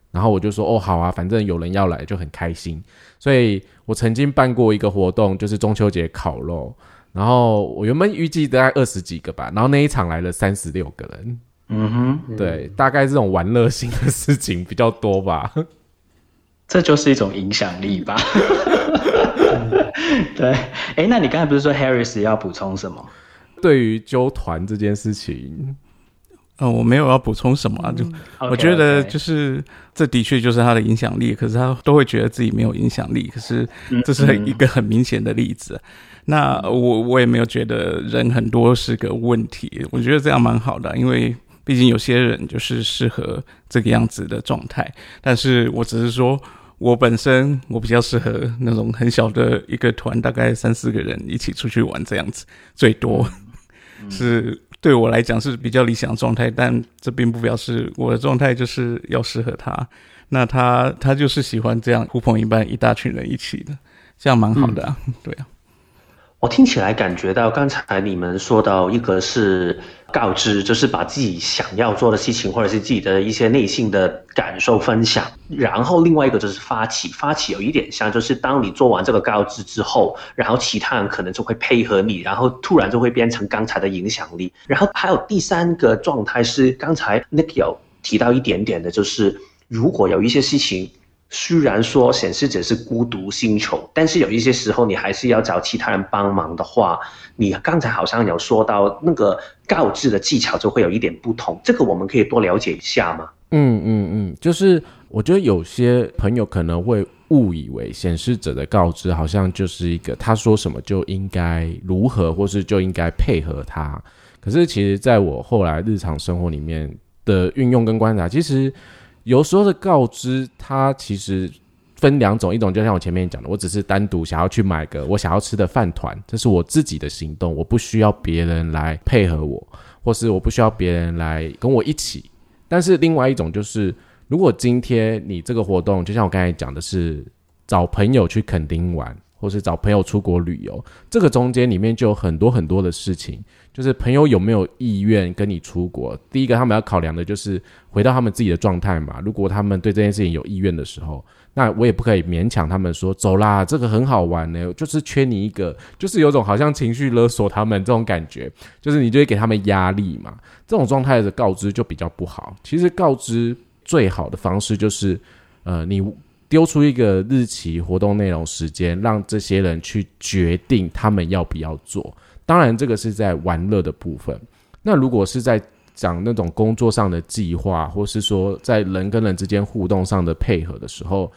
然后我就说：“哦，好啊，反正有人要来就很开心。”所以我曾经办过一个活动，就是中秋节烤肉，然后我原本预计大概二十几个吧，然后那一场来了三十六个人。嗯哼，对，大概这种玩乐性的事情比较多吧，这就是一种影响力吧。(laughs) 对，哎，那你刚才不是说 Harris 要补充什么？对于纠团这件事情，嗯、呃，我没有要补充什么，就、嗯、我觉得就是、okay, okay. 这的确就是他的影响力，可是他都会觉得自己没有影响力，可是这是一个很明显的例子。嗯、那我我也没有觉得人很多是个问题，我觉得这样蛮好的，因为。毕竟有些人就是适合这个样子的状态，但是我只是说，我本身我比较适合那种很小的一个团，大概三四个人一起出去玩这样子，最多、(laughs) 嗯、是对我来讲是比较理想的状态。但这并不表示我的状态就是要适合他。那他他就是喜欢这样呼朋引伴，一大群人一起的，这样蛮好的啊。嗯、对啊，我听起来感觉到刚才你们说到一个是。告知就是把自己想要做的事情，或者是自己的一些内心的感受分享。然后另外一个就是发起，发起有一点像，就是当你做完这个告知之后，然后其他人可能就会配合你，然后突然就会变成刚才的影响力。然后还有第三个状态是刚才 Nick 有提到一点点的，就是如果有一些事情。虽然说显示者是孤独星球，但是有一些时候你还是要找其他人帮忙的话，你刚才好像有说到那个告知的技巧就会有一点不同，这个我们可以多了解一下吗？嗯嗯嗯，就是我觉得有些朋友可能会误以为显示者的告知好像就是一个他说什么就应该如何，或是就应该配合他。可是其实在我后来日常生活里面的运用跟观察，其实。有时候的告知，它其实分两种，一种就像我前面讲的，我只是单独想要去买个我想要吃的饭团，这是我自己的行动，我不需要别人来配合我，或是我不需要别人来跟我一起。但是另外一种就是，如果今天你这个活动，就像我刚才讲的是找朋友去垦丁玩，或是找朋友出国旅游，这个中间里面就有很多很多的事情。就是朋友有没有意愿跟你出国？第一个，他们要考量的就是回到他们自己的状态嘛。如果他们对这件事情有意愿的时候，那我也不可以勉强他们说走啦，这个很好玩呢，就是缺你一个，就是有种好像情绪勒索他们这种感觉，就是你就会给他们压力嘛。这种状态的告知就比较不好。其实告知最好的方式就是，呃，你丢出一个日期、活动内容、时间，让这些人去决定他们要不要做。当然，这个是在玩乐的部分。那如果是在讲那种工作上的计划，或是说在人跟人之间互动上的配合的时候，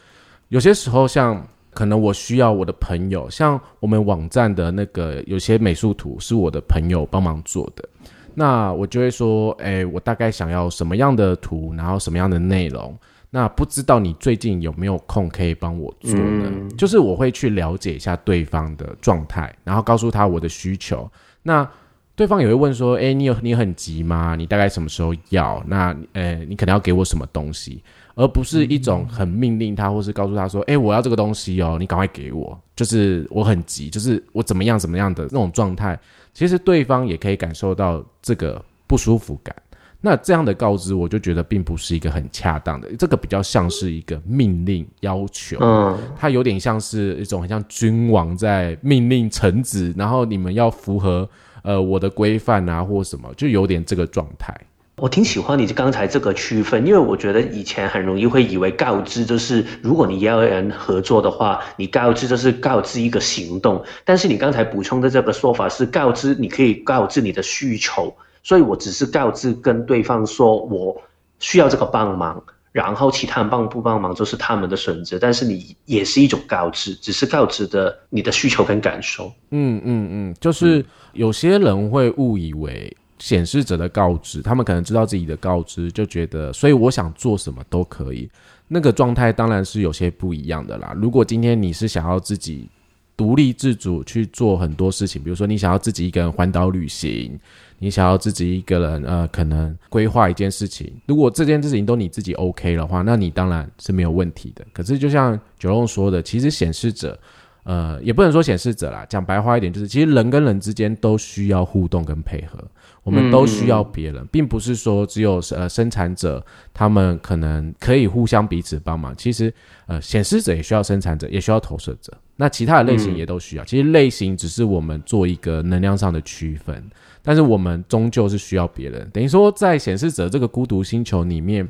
有些时候像可能我需要我的朋友，像我们网站的那个有些美术图是我的朋友帮忙做的，那我就会说，诶，我大概想要什么样的图，然后什么样的内容。那不知道你最近有没有空可以帮我做呢？嗯、就是我会去了解一下对方的状态，然后告诉他我的需求。那对方也会问说：“诶，你有你很急吗？你大概什么时候要？那呃，你可能要给我什么东西？”而不是一种很命令他，或是告诉他说：“诶，我要这个东西哦，你赶快给我。”就是我很急，就是我怎么样怎么样的那种状态。其实对方也可以感受到这个不舒服感。那这样的告知，我就觉得并不是一个很恰当的，这个比较像是一个命令要求，嗯，它有点像是一种很像君王在命令臣子，然后你们要符合呃我的规范啊或什么，就有点这个状态。我挺喜欢你刚才这个区分，因为我觉得以前很容易会以为告知就是如果你要人合作的话，你告知就是告知一个行动，但是你刚才补充的这个说法是告知，你可以告知你的需求。所以我只是告知跟对方说我需要这个帮忙，然后其他人帮不帮忙就是他们的选择。但是你也是一种告知，只是告知的你的需求跟感受。嗯嗯嗯，就是有些人会误以为显示者的告知，他们可能知道自己的告知，就觉得所以我想做什么都可以。那个状态当然是有些不一样的啦。如果今天你是想要自己独立自主去做很多事情，比如说你想要自己一个人环岛旅行。你想要自己一个人，呃，可能规划一件事情。如果这件事情都你自己 OK 的话，那你当然是没有问题的。可是就像九龙说的，其实显示者，呃，也不能说显示者啦，讲白话一点，就是其实人跟人之间都需要互动跟配合，我们都需要别人，嗯、并不是说只有呃生产者他们可能可以互相彼此帮忙。其实，呃，显示者也需要生产者，也需要投射者。那其他的类型也都需要。嗯、其实类型只是我们做一个能量上的区分。但是我们终究是需要别人，等于说在显示者这个孤独星球里面，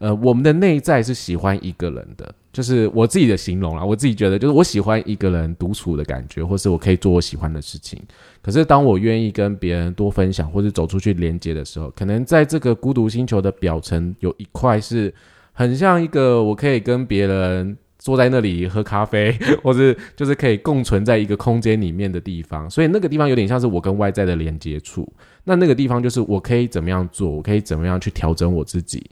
呃，我们的内在是喜欢一个人的，就是我自己的形容啦，我自己觉得就是我喜欢一个人独处的感觉，或是我可以做我喜欢的事情。可是当我愿意跟别人多分享，或者走出去连接的时候，可能在这个孤独星球的表层有一块是很像一个我可以跟别人。坐在那里喝咖啡，(laughs) 或是就是可以共存在一个空间里面的地方，所以那个地方有点像是我跟外在的连接处。那那个地方就是我可以怎么样做，我可以怎么样去调整我自己，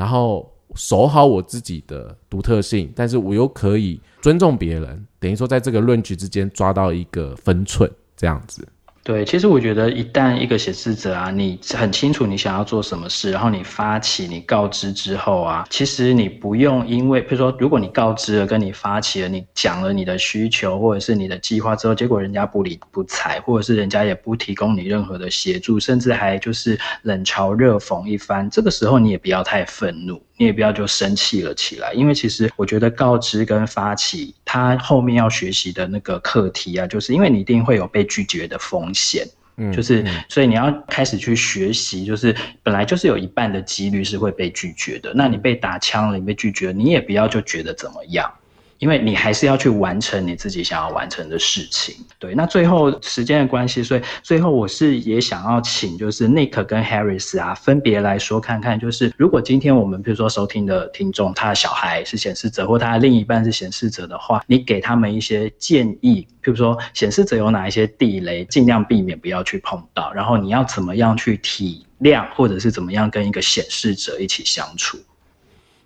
然后守好我自己的独特性，但是我又可以尊重别人，等于说在这个论据之间抓到一个分寸，这样子。对，其实我觉得，一旦一个显示者啊，你很清楚你想要做什么事，然后你发起、你告知之后啊，其实你不用因为，比如说，如果你告知了、跟你发起了、你讲了你的需求或者是你的计划之后，结果人家不理不睬，或者是人家也不提供你任何的协助，甚至还就是冷嘲热讽一番，这个时候你也不要太愤怒。你也不要就生气了起来，因为其实我觉得告知跟发起，他后面要学习的那个课题啊，就是因为你一定会有被拒绝的风险，嗯，就是所以你要开始去学习，就是本来就是有一半的几率是会被拒绝的，那你被打枪了，你被拒绝了，你也不要就觉得怎么样。因为你还是要去完成你自己想要完成的事情，对。那最后时间的关系，所以最后我是也想要请就是 Nick 跟 Harris 啊，分别来说看看，就是如果今天我们比如说收听的听众，他的小孩是显示者，或他的另一半是显示者的话，你给他们一些建议，譬如说显示者有哪一些地雷，尽量避免不要去碰到，然后你要怎么样去体谅，或者是怎么样跟一个显示者一起相处？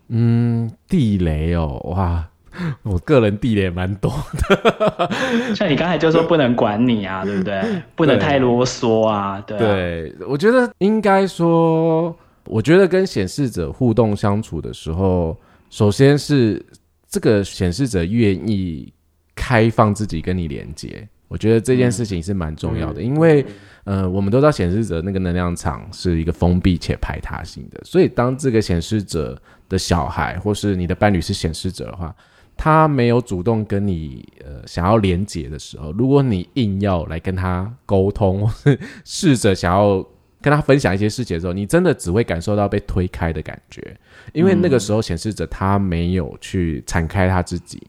嗯，地雷哦，哇。(laughs) 我个人地雷也蛮多的，(laughs) 像你刚才就说不能管你啊，(laughs) 对不对？不能太啰嗦啊，对啊。对，我觉得应该说，我觉得跟显示者互动相处的时候，首先是这个显示者愿意开放自己跟你连接，我觉得这件事情是蛮重要的，嗯、因为呃，我们都知道显示者那个能量场是一个封闭且排他性的，所以当这个显示者的小孩或是你的伴侣是显示者的话。他没有主动跟你呃想要连接的时候，如果你硬要来跟他沟通，或是试着想要跟他分享一些事情的时候，你真的只会感受到被推开的感觉，因为那个时候显示着他没有去敞开他自己，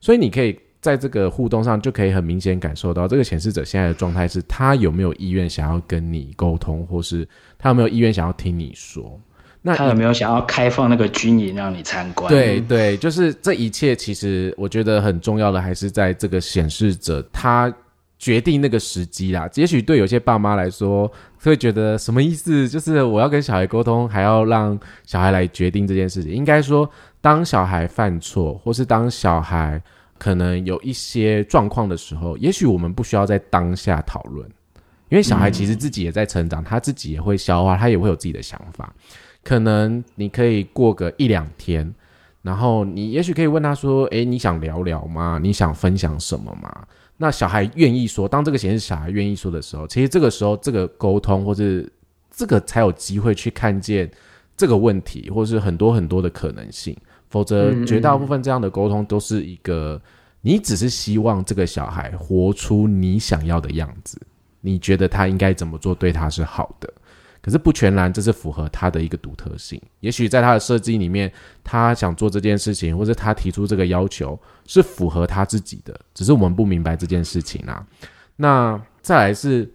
所以你可以在这个互动上就可以很明显感受到这个显示者现在的状态是他有没有意愿想要跟你沟通，或是他有没有意愿想要听你说。那他有没有想要开放那个军营让你参观？对对，就是这一切，其实我觉得很重要的还是在这个显示者他决定那个时机啦。也许对有些爸妈来说会觉得什么意思？就是我要跟小孩沟通，还要让小孩来决定这件事情。应该说，当小孩犯错，或是当小孩可能有一些状况的时候，也许我们不需要在当下讨论，因为小孩其实自己也在成长，他自己也会消化，他也会有自己的想法。可能你可以过个一两天，然后你也许可以问他说：“诶，你想聊聊吗？你想分享什么吗？”那小孩愿意说，当这个显示小孩愿意说的时候，其实这个时候这个沟通或是这个才有机会去看见这个问题，或是很多很多的可能性。否则，绝大部分这样的沟通都是一个，你只是希望这个小孩活出你想要的样子，你觉得他应该怎么做对他是好的。可是不全然，这是符合他的一个独特性。也许在他的设计里面，他想做这件事情，或者他提出这个要求是符合他自己的，只是我们不明白这件事情啊。那再来是，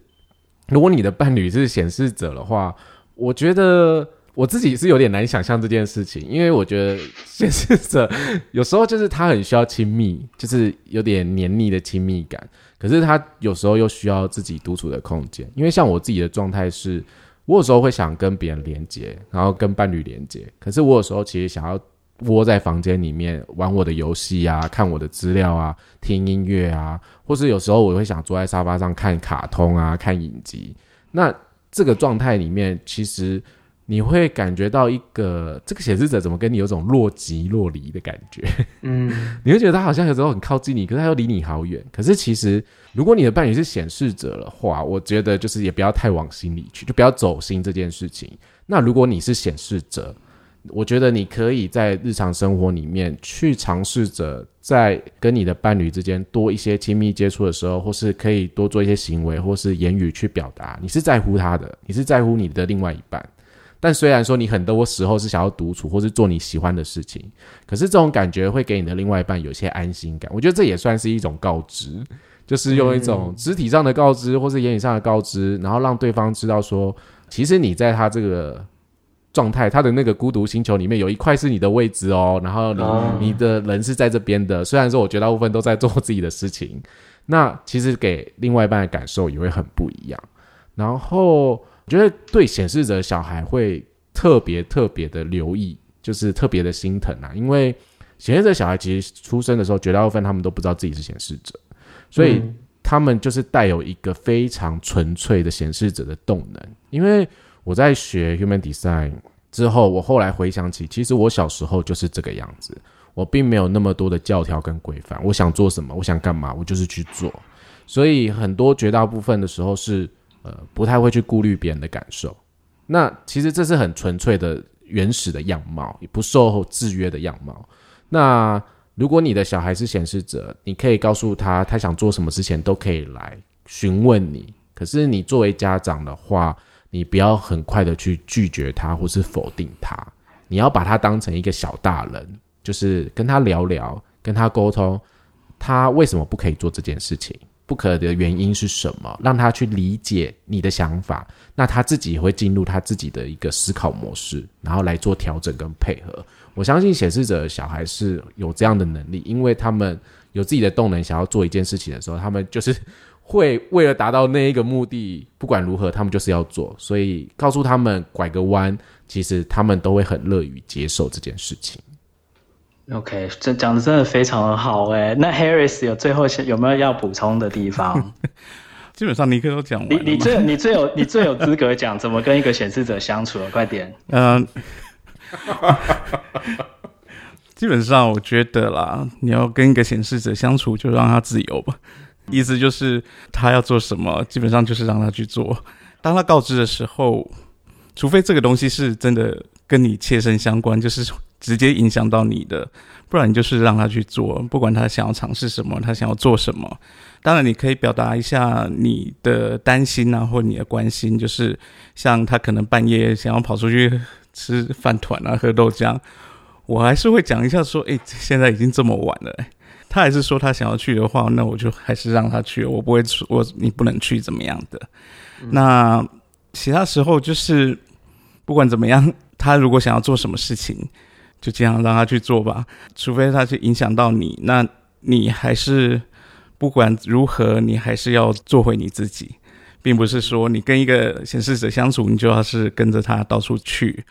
如果你的伴侣是显示者的话，我觉得我自己是有点难想象这件事情，因为我觉得显示者有时候就是他很需要亲密，就是有点黏腻的亲密感，可是他有时候又需要自己独处的空间。因为像我自己的状态是。我有时候会想跟别人连接，然后跟伴侣连接。可是我有时候其实想要窝在房间里面玩我的游戏啊，看我的资料啊，听音乐啊，或是有时候我会想坐在沙发上看卡通啊，看影集。那这个状态里面，其实。你会感觉到一个这个显示者怎么跟你有种若即若离的感觉，嗯，(laughs) 你会觉得他好像有时候很靠近你，可是他又离你好远。可是其实，如果你的伴侣是显示者的话，我觉得就是也不要太往心里去，就不要走心这件事情。那如果你是显示者，我觉得你可以在日常生活里面去尝试着在跟你的伴侣之间多一些亲密接触的时候，或是可以多做一些行为或是言语去表达你是在乎他的，你是在乎你的另外一半。但虽然说你很多时候是想要独处或是做你喜欢的事情，可是这种感觉会给你的另外一半有些安心感。我觉得这也算是一种告知，就是用一种肢体上的告知或是言语上的告知，然后让对方知道说，其实你在他这个状态，他的那个孤独星球里面有一块是你的位置哦，然后你你的人是在这边的。虽然说我绝大部分都在做自己的事情，那其实给另外一半的感受也会很不一样。然后。我觉得对显示者小孩会特别特别的留意，就是特别的心疼啊，因为显示者小孩其实出生的时候，绝大部分他们都不知道自己是显示者，所以他们就是带有一个非常纯粹的显示者的动能。因为我在学 Human Design 之后，我后来回想起，其实我小时候就是这个样子，我并没有那么多的教条跟规范，我想做什么，我想干嘛，我就是去做。所以很多绝大部分的时候是呃不太会去顾虑别人的感受。那其实这是很纯粹的原始的样貌，也不受制约的样貌。那如果你的小孩是显示者，你可以告诉他他想做什么之前都可以来询问你。可是你作为家长的话，你不要很快的去拒绝他或是否定他，你要把他当成一个小大人，就是跟他聊聊，跟他沟通，他为什么不可以做这件事情。不可的原因是什么？让他去理解你的想法，那他自己也会进入他自己的一个思考模式，然后来做调整跟配合。我相信显示者小孩是有这样的能力，因为他们有自己的动能，想要做一件事情的时候，他们就是会为了达到那一个目的，不管如何，他们就是要做。所以告诉他们拐个弯，其实他们都会很乐于接受这件事情。OK，这讲的真的非常的好哎。那 Harris 有最后有没有要补充的地方？(laughs) 基本上尼克都讲完了。你你最你最有你最有资格讲怎么跟一个显示者相处了，快点。嗯，基本上我觉得啦，你要跟一个显示者相处，就让他自由吧。意思就是他要做什么，基本上就是让他去做。当他告知的时候，除非这个东西是真的跟你切身相关，就是。直接影响到你的，不然你就是让他去做，不管他想要尝试什么，他想要做什么。当然，你可以表达一下你的担心啊，或你的关心，就是像他可能半夜想要跑出去吃饭团啊，喝豆浆，我还是会讲一下说，诶，现在已经这么晚了，他还是说他想要去的话，那我就还是让他去，我不会说我你不能去怎么样的。嗯。那其他时候就是不管怎么样，他如果想要做什么事情。就这样让他去做吧，除非他去影响到你，那你还是不管如何，你还是要做回你自己，并不是说你跟一个显示者相处，你就要是跟着他到处去，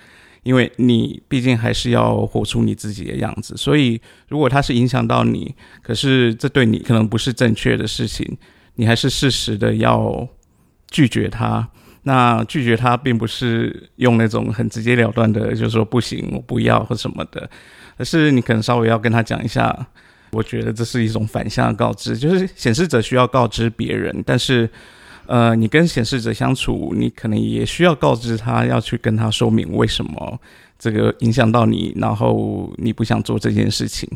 因为你毕竟还是要活出你自己的样子。所以，如果他是影响到你，可是这对你可能不是正确的事情，你还是适时的要拒绝他。那拒绝他，并不是用那种很直截了断的，就是说不行，我不要或什么的，而是你可能稍微要跟他讲一下。我觉得这是一种反向的告知，就是显示者需要告知别人，但是，呃，你跟显示者相处，你可能也需要告知他，要去跟他说明为什么这个影响到你，然后你不想做这件事情，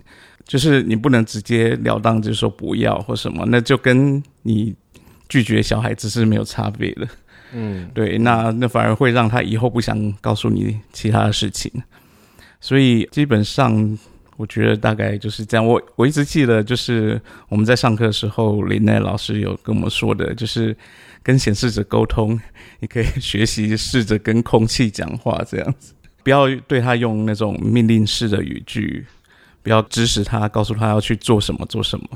就是你不能直截了当就说不要或什么，那就跟你拒绝小孩子是没有差别的。嗯，对，那那反而会让他以后不想告诉你其他的事情，所以基本上我觉得大概就是这样。我我一直记得，就是我们在上课的时候，林奈老师有跟我们说的，就是跟显示者沟通，你可以 (laughs) 学习试着跟空气讲话，这样子，不要对他用那种命令式的语句，不要指使他，告诉他要去做什么做什么。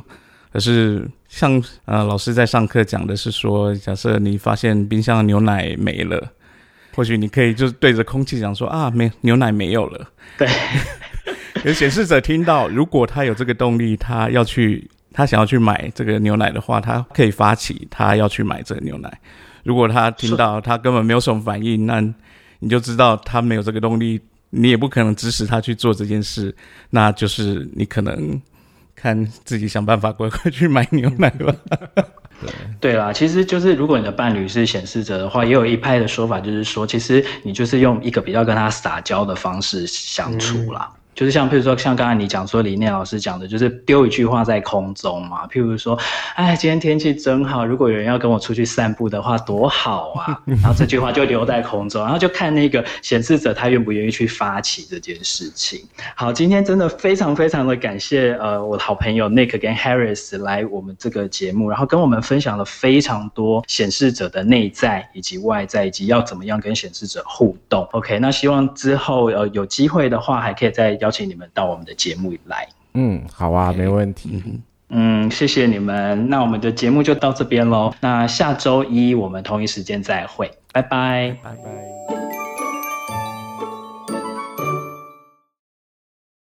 可是像呃老师在上课讲的是说，假设你发现冰箱的牛奶没了，或许你可以就是对着空气讲说啊，没牛奶没有了。对，(laughs) 有显示者听到，如果他有这个动力，他要去，他想要去买这个牛奶的话，他可以发起他要去买这个牛奶。如果他听到他根本没有什么反应，那你就知道他没有这个动力，你也不可能指使他去做这件事，那就是你可能。看自己想办法乖乖去买牛奶吧。(laughs) 对啦，其实就是如果你的伴侣是显示者的话，也有一派的说法，就是说，其实你就是用一个比较跟他撒娇的方式相处啦。就是像，譬如说，像刚才你讲说，李念老师讲的，就是丢一句话在空中嘛。譬如说，哎，今天天气真好，如果有人要跟我出去散步的话，多好啊！(laughs) 然后这句话就留在空中，然后就看那个显示者他愿不愿意去发起这件事情。好，今天真的非常非常的感谢呃我的好朋友 Nick 跟 Harris 来我们这个节目，然后跟我们分享了非常多显示者的内在以及外在，以及要怎么样跟显示者互动。OK，那希望之后呃有机会的话，还可以再。邀请你们到我们的节目来。嗯，好啊.没问题。嗯，谢谢你们。那我们的节目就到这边喽。那下周一我们同一时间再会，拜拜，拜拜。